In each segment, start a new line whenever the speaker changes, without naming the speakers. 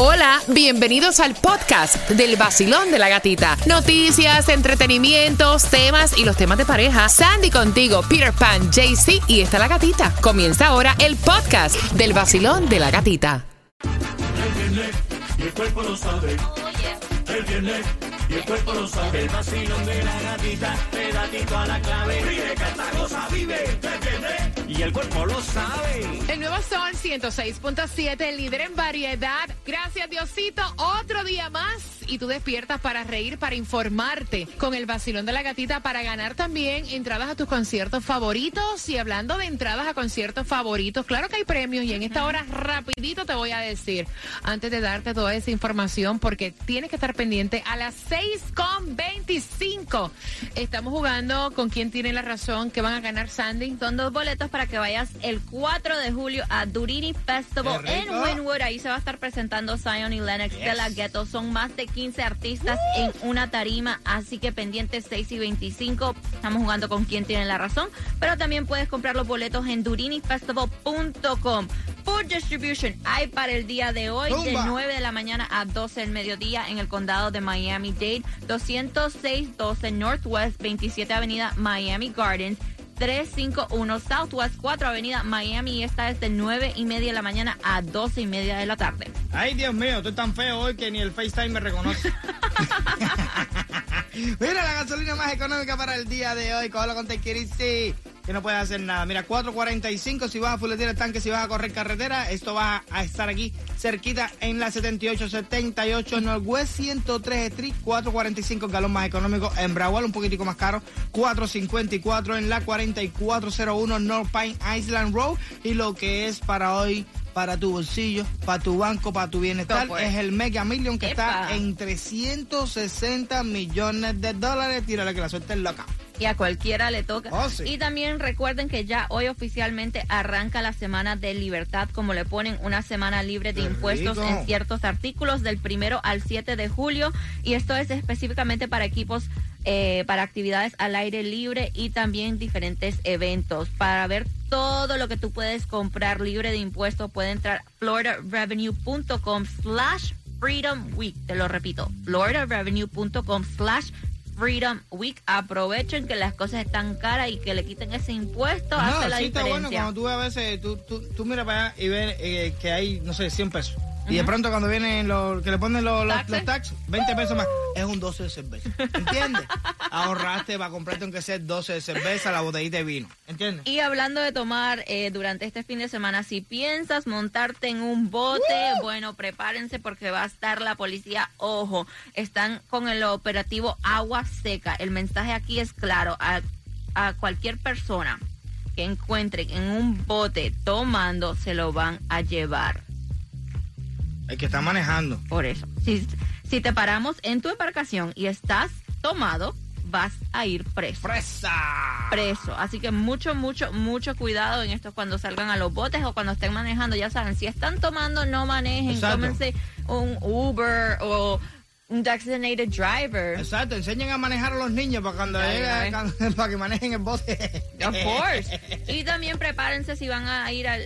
Hola, bienvenidos al podcast del vacilón de la gatita. Noticias, entretenimientos, temas y los temas de pareja. Sandy contigo, Peter Pan, JC y está la gatita. Comienza ahora el podcast del vacilón de la gatita.
Él viene y el cuerpo lo sabe. Él viene y el cuerpo lo sabe. El vacilón de la gatita, pedatito a la clave. Ríe, canta, goza, vive. Y el cuerpo lo sabe.
El nuevo Sol 106.7, el líder en variedad. Gracias, Diosito. Otro día más. Y tú despiertas para reír, para informarte con el vacilón de la gatita, para ganar también entradas a tus conciertos favoritos. Y hablando de entradas a conciertos favoritos, claro que hay premios. Y en esta hora, rapidito te voy a decir, antes de darte toda esa información, porque tienes que estar pendiente a las 6.25. Estamos jugando con quién tiene la razón, que van a ganar Sandy.
Son dos boletos para que vayas el 4 de julio a Durini Festival en. Winwood. Ahí se va a estar presentando Zion y Lennox de la Ghetto. Son más de 15 artistas en una tarima, así que pendientes 6 y 25. Estamos jugando con quién tiene la razón, pero también puedes comprar los boletos en durinifestival.com. Food Distribution hay para el día de hoy de
Zumba.
9 de la mañana a 12 del mediodía en el condado de Miami-Dade, 20612 Northwest 27 Avenida Miami Gardens. 351 Southwest 4 Avenida Miami y esta es de 9 y media de la mañana a 12 y media de la tarde.
Ay, Dios mío, estoy tan feo hoy que ni el FaceTime me reconoce. Mira la gasolina más económica para el día de hoy. Cógelo con Tequirisi, que no puedes hacer nada. Mira, 4.45 si vas a fuletear el tanque, si vas a correr carretera. Esto va a estar aquí cerquita en la 7878 Northwest 103 Street. 4.45 el galón más económico. En Broward un poquitico más caro. 4.54 en la 4401 North Pine Island Road. Y lo que es para hoy para tu bolsillo, para tu banco, para tu bienestar, es el Mega Million que está en 360 millones de dólares. Tírale que la suerte es loca.
Y a cualquiera le toca.
Oh, sí.
Y también recuerden que ya hoy oficialmente arranca la semana de libertad, como le ponen una semana libre de
Qué
impuestos
rico.
en ciertos artículos del primero al 7 de julio. Y esto es específicamente para equipos, eh, para actividades al aire libre y también diferentes eventos. Para ver todo lo que tú puedes comprar libre de impuestos, puede entrar a floridarevenue.com slash freedom week. Te lo repito, floridarevenue.com slash Freedom Week. Aprovechen que las cosas están caras y que le quiten ese impuesto. hace la
sí está bueno
diferencia.
cuando tú a veces, tú, tú, tú miras para allá y ves eh, que hay, no sé, 100 pesos. Y de pronto cuando vienen los, que le ponen los, los,
¿Taxes?
los taxes, 20 pesos más, es un 12 de cerveza. ¿Entiendes? Ahorraste para comprarte aunque sea 12 de cerveza, la botellita de vino. ¿Entiendes?
Y hablando de tomar eh, durante este fin de semana, si piensas montarte en un bote, bueno, prepárense porque va a estar la policía. Ojo, están con el operativo Agua Seca. El mensaje aquí es claro. A, a cualquier persona que encuentren en un bote tomando, se lo van a llevar.
El que está manejando.
Por eso, si, si te paramos en tu embarcación y estás tomado, vas a ir preso.
¡Fresa!
Preso. Así que mucho, mucho, mucho cuidado en esto cuando salgan a los botes o cuando estén manejando. Ya saben, si están tomando, no manejen.
Exacto.
Tómense un Uber o un designated driver.
Exacto, enseñen a manejar a los niños para cuando
Ay,
llegue-
ay.
cuando- para que manejen el bote.
Of course. Y también prepárense si van a ir al,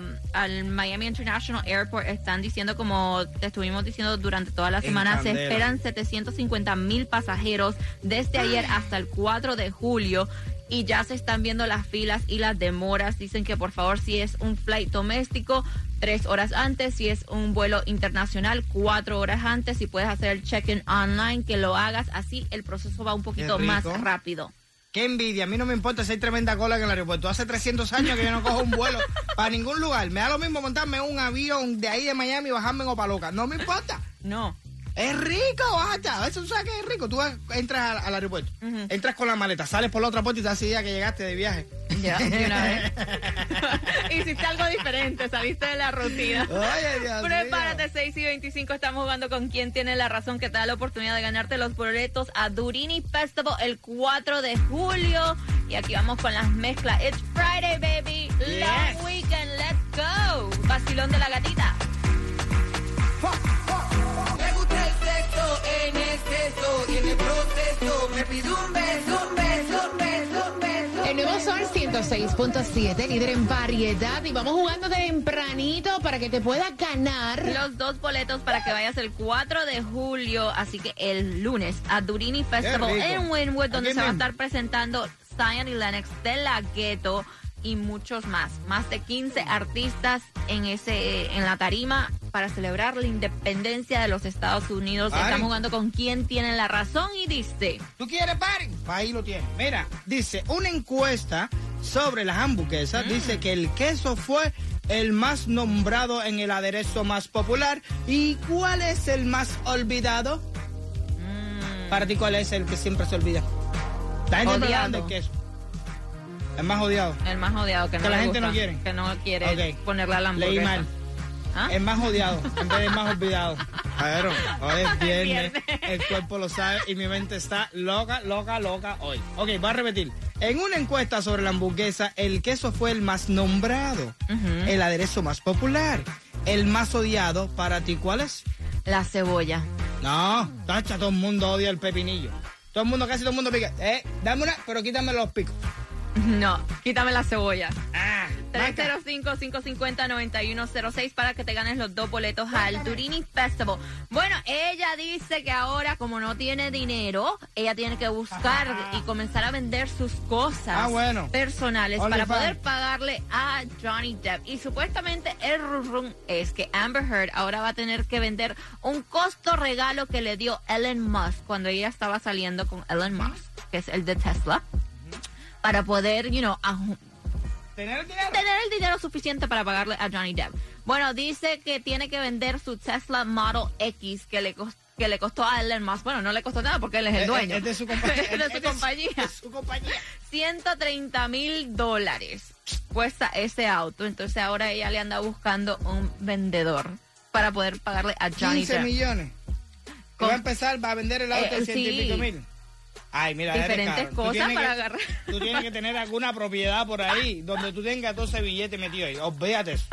um, al Miami International Airport. Están diciendo, como te estuvimos diciendo durante toda la semana, se esperan 750 mil pasajeros desde ayer hasta el 4 de julio. Y ya se están viendo las filas y las demoras. Dicen que por favor, si es un flight doméstico, tres horas antes. Si es un vuelo internacional, cuatro horas antes. Si puedes hacer el check-in online, que lo hagas. Así el proceso va un poquito más rápido.
Qué envidia, a mí no me importa si hay tremenda cola en el aeropuerto. Hace 300 años que yo no cojo un vuelo para ningún lugar. Me da lo mismo montarme un avión de ahí de Miami y bajarme en Opaloca. No me importa.
No.
Es rico, bata. Eso tú sabes que es rico. Tú entras al, al aeropuerto, entras con la maleta, sales por la otra puerta y te das idea que llegaste de viaje.
Ya, de una vez. Hiciste algo diferente, saliste de la rutina.
Oye, Dios
Prepárate,
mío.
6 y 25. Estamos jugando con quien tiene la razón que te da la oportunidad de ganarte los boletos a Durini Festival el 4 de julio. Y aquí vamos con las mezclas. It's Friday, baby.
Yes.
Long weekend. Let's go. Vacilón de la gatita.
En exceso y en el proceso me pido un beso, un beso, un beso, un beso.
El nuevo Sol 106.7, líder en variedad. Y vamos jugando tempranito para que te puedas ganar.
Los dos boletos para que vayas el 4 de julio, así que el lunes a Durini Festival en Wynwood, donde
Aquí
se va a estar presentando Zion y Lennox de la Ghetto y muchos más. Más de 15 artistas en ese en la tarima para celebrar la independencia de los Estados Unidos. Estamos jugando con quién tiene la razón y dice...
¿Tú quieres party? Ahí lo tienes. Mira, dice, una encuesta sobre las hamburguesas dice que el queso fue el más nombrado en el aderezo más popular. ¿Y cuál es el más olvidado?
mm,
Para ti, ¿cuál es el que siempre se olvida? La gente queso. El más odiado.
el más odiado que no
Que la
le
gente no quiere.
Que no quiere
Ok.
ponerle a la
Leí
hamburguesa.
mal.
¿Ah?
El más odiado, en vez del más olvidado. Pero hoy es viernes, el cuerpo lo sabe y mi mente está loca, loca, loca hoy. Ok, voy a repetir. En una encuesta sobre la hamburguesa, el queso fue el más nombrado, el aderezo más popular, el más odiado. ¿Para ti cuál es?
La cebolla.
No, tacha, todo el mundo odia el pepinillo. Todo el mundo, casi todo el mundo pica. Eh, dame una, pero quítame los picos.
No, quítame la cebolla.
Ah, marca.
305-550-9106 para que te ganes los dos boletos al Durini Festival. Bueno, ella dice que ahora, como no tiene dinero, ella tiene que buscar y comenzar a vender sus cosas
Ah, bueno.
personales
Only
para
fan.
poder pagarle a Johnny Depp. Y supuestamente el rum es que Amber Heard ahora va a tener que vender un costo regalo que le dio Elon Musk cuando ella estaba saliendo con Elon Musk, que es el de Tesla, para poder, you know,
¿Tener el dinero?
tener el dinero suficiente para pagarle a Johnny Depp. Bueno, dice que tiene que vender su Tesla Model X que le costó que le costó a Elon Musk. Bueno, no le costó nada porque él es el dueño.
Es de su compañía.
Es de su compañía.
Es su compañía.
130 mil dólares cuesta ese auto. Entonces ahora ella le anda buscando un vendedor para poder pagarle a Johnny
15
Depp.
millones.
Con-
va a empezar, va a vender el auto
Eh,
en
sí.
mil. Ay, mira,
Diferentes cosas
tienes
para
que-
agarrar.
Tú tienes que tener alguna propiedad por ahí donde tú tengas 12 billetes metidos ahí. Olvídate eso.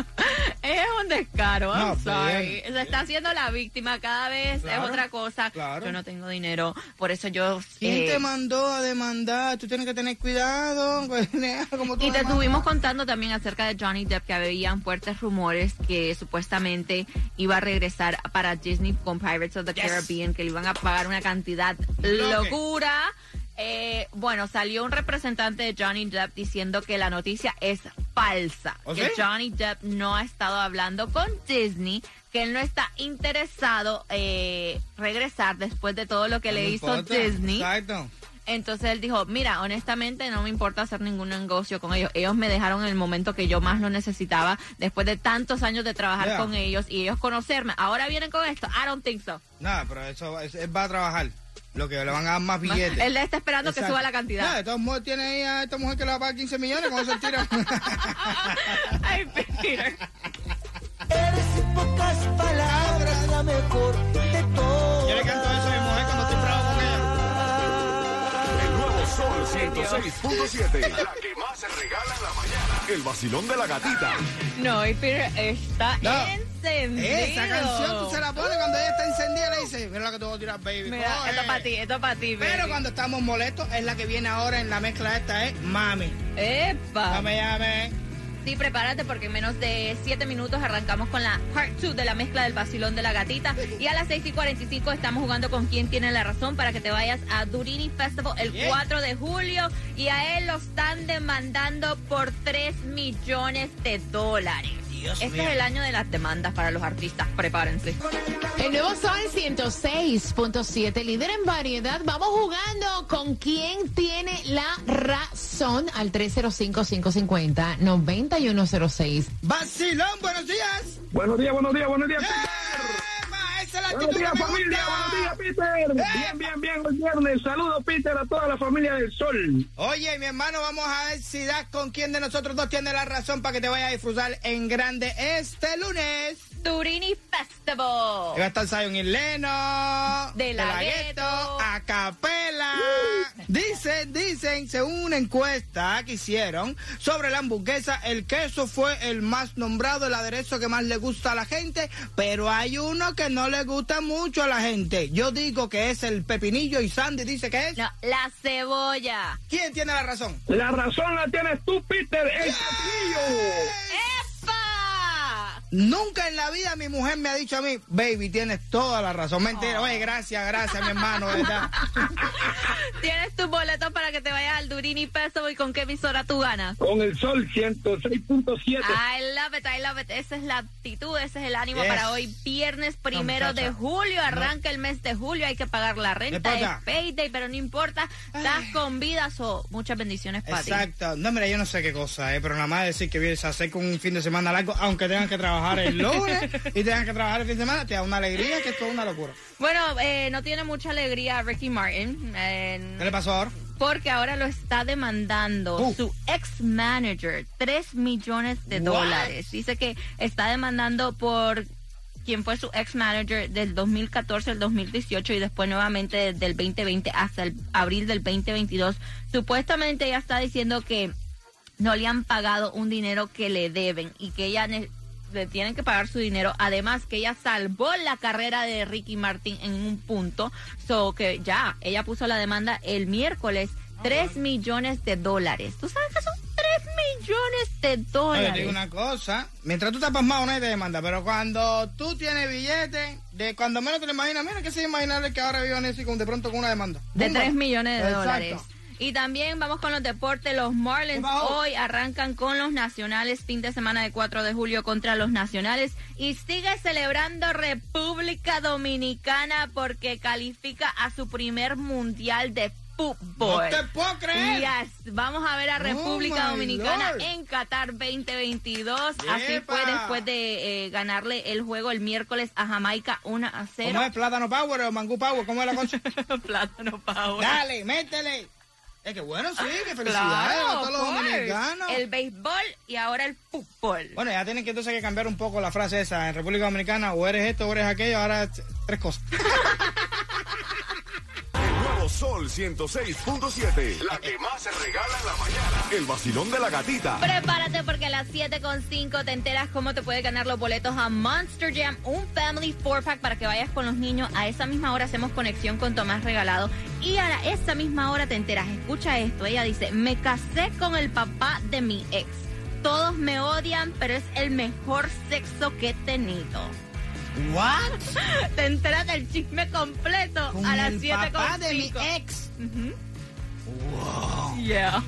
Es un descaro, I'm
No,
sorry.
bien.
Se está haciendo la víctima cada vez,
Claro,
es otra cosa.
claro.
Yo no tengo dinero, por eso yo...
¿Quién
eh,
te mandó a demandar? Tú tienes que tener cuidado. Como tú
Y te
demandas.
estuvimos contando también acerca de Johnny Depp que habían fuertes rumores que supuestamente iba a regresar para Disney con Pirates of the
Yes.
Caribbean, que le iban a pagar una cantidad locura. Eh, bueno, salió un representante de Johnny Depp diciendo que la noticia es falsa,
¿Oh,
que? Johnny Depp no ha estado hablando con Disney, que él no está interesado eh, regresar después de todo lo que
No
le hizo
importa.
Disney.
Exacto.
Entonces él dijo, mira, honestamente no me importa hacer ningún negocio con ellos. Ellos me dejaron en el momento que yo más lo necesitaba, después de tantos años de trabajar
Yeah.
con ellos y ellos conocerme. Ahora vienen con esto. I don't think so.
Nada, pero eso él va a trabajar. Lo que le van a dar más billetes.
Él está esperando que suba la cantidad.
de todos modos tiene ahí a esta mujer que le va a pagar 15 millones con eso el tiro.
Ay, Peter.
Eres en pocas palabras la mejor de todas.
Yo le canto eso a mi mujer cuando estoy bravo con ella.
El nuevo Sol 106.7. La que más se regala en la mañana. El vacilón de la gatita.
No, y Peter está
No.
encendido.
Esa canción tú se la pones cuando ella está encendida lo que te voy a tirar, baby.
Mira,
Coge.
esto es para ti, esto es para ti,
Pero
baby.
cuando estamos molestos, es la que viene ahora en la mezcla esta, es Mami.
¡Epa!
Me llame.
Sí, prepárate porque en menos de 7 minutos arrancamos con la part 2 de la mezcla del vacilón de la gatita. Y a las 6 y 45 estamos jugando con quién tiene la razón para que te vayas a Durini Festival el
Bien.
4 de julio. Y a él lo están demandando por 3 millones de dólares.
Dios
este
mío.
es el año de las demandas para los artistas. Prepárense.
El nuevo Sol 106.7, líder en variedad. Vamos jugando con quién tiene la razón al 305-550-9106.
Vacilón, buenos días.
Buenos días, buenos días, buenos días, Peter. Buenos días, familia. Buenos días, Peter. Bien, bien, bien. Hoy viernes. Saludos, Peter, a toda la familia del Sol.
Oye, mi hermano, vamos a ver si das con quién de nosotros dos tiene la razón para que te vayas a disfrutar en grande este lunes.
Durini Festival.
Va a estar Zion y Leno.
De la
Gueto. A capela. Dicen, dicen, según una encuesta que hicieron sobre la hamburguesa, el queso fue el más nombrado, el aderezo que más le gusta a la gente, pero hay uno que no le gusta gusta mucho a la gente. Yo digo que es el pepinillo y Sandy dice que es.
No, la cebolla.
¿Quién tiene la razón?
La razón la tienes tú, Peter, el pepinillo.
¡Epa!
Nunca en la vida mi mujer me ha dicho a mí, baby, tienes toda la razón. Mentira, oye, gracias, gracias, mi hermano, ¿verdad?
Tienes tus boletos para que te vayas al Durini Festival y con qué emisora tú ganas.
Con el sol 106.7.
I love it, I love it. Esa es la actitud, ese es el ánimo
Yes.
para hoy, viernes primero de julio. Arranca el mes de julio, hay que pagar la renta, es payday, pero no importa. Estás con vida, so muchas bendiciones para ti.
Exacto. No, mira, yo no sé qué cosa, eh, pero nada más decir que viene a hacer con un fin de semana largo, aunque tengan que trabajar el lunes y tengan que trabajar el fin de semana, te da una alegría que es una locura.
Bueno, eh, no tiene mucha alegría Ricky Martin. eh,
¿Qué le pasó ahora?
Porque ahora lo está demandando
Uh.
su ex manager, 3 millones de
What?
dólares. Dice que está demandando por quien fue su ex manager del 2014 al 2018 y después nuevamente desde el 2020 hasta el abril del 2022. Supuestamente ella está diciendo que no le han pagado un dinero que le deben y que ella le tienen que pagar su dinero. Además que ella salvó la carrera de Ricky Martin en un punto. So que ya, ella puso la demanda el miércoles. 3 millones de dólares. ¿Tú sabes que son 3 millones de
Oye, te
dólares?
digo una cosa, mientras tú estás pasmado nadie te demanda, pero cuando tú tienes billete, de cuando menos te lo imaginas, mira que se imaginable que ahora vivan así con de pronto con una demanda.
De
Pumba.
3 millones de
Exacto.
dólares. Y también vamos con los deportes. Los Marlins hoy arrancan con los Nacionales, fin de semana de 4 de julio contra los Nacionales. Y sigue celebrando República Dominicana porque califica a su primer mundial de fútbol.
No te puedo creer.
Yes, vamos a ver a
Oh,
República Dominicana
Lord.
en Qatar 2022. Así
Yepa.
fue después de eh, ganarle el juego el miércoles a Jamaica 1 a 0.
¿Cómo es plátano power o mangú power? ¿Cómo es la cosa?
Plátano power.
Dale, métele. Es que bueno, sí, que felicidades a todos los dominicanos.
El béisbol y ahora el fútbol.
Bueno, ya tienen que entonces que cambiar un poco la frase esa. En República Dominicana, o eres esto o eres aquello, ahora tres cosas.
Sol 106.7. La que más se regala en la mañana. El vacilón de la gatita.
Prepárate porque a las 7.5 te enteras cómo te puedes ganar los boletos a Monster Jam, un Family 4-Pack para que vayas con los niños. A esa misma hora hacemos conexión con Tomás Regalado. Y a esa misma hora te enteras, escucha esto, ella dice, me casé con el papá de mi ex. Todos me odian, pero es el mejor sexo que he tenido.
¿What?
Te enteras del chisme completo
Con
a las
el
7.5.
papá de mi ex.
Yeah.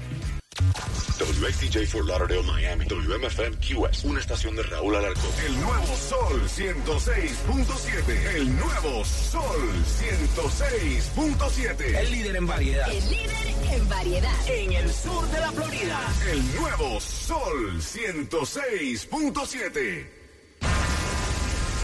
WXTJ for Lauderdale, Miami. WMFM QS. Una estación de Raúl Alarcón.
El nuevo Sol 106.7. El nuevo Sol 106.7.
El líder en variedad.
El líder en variedad.
En el sur de la Florida.
El nuevo Sol 106.7.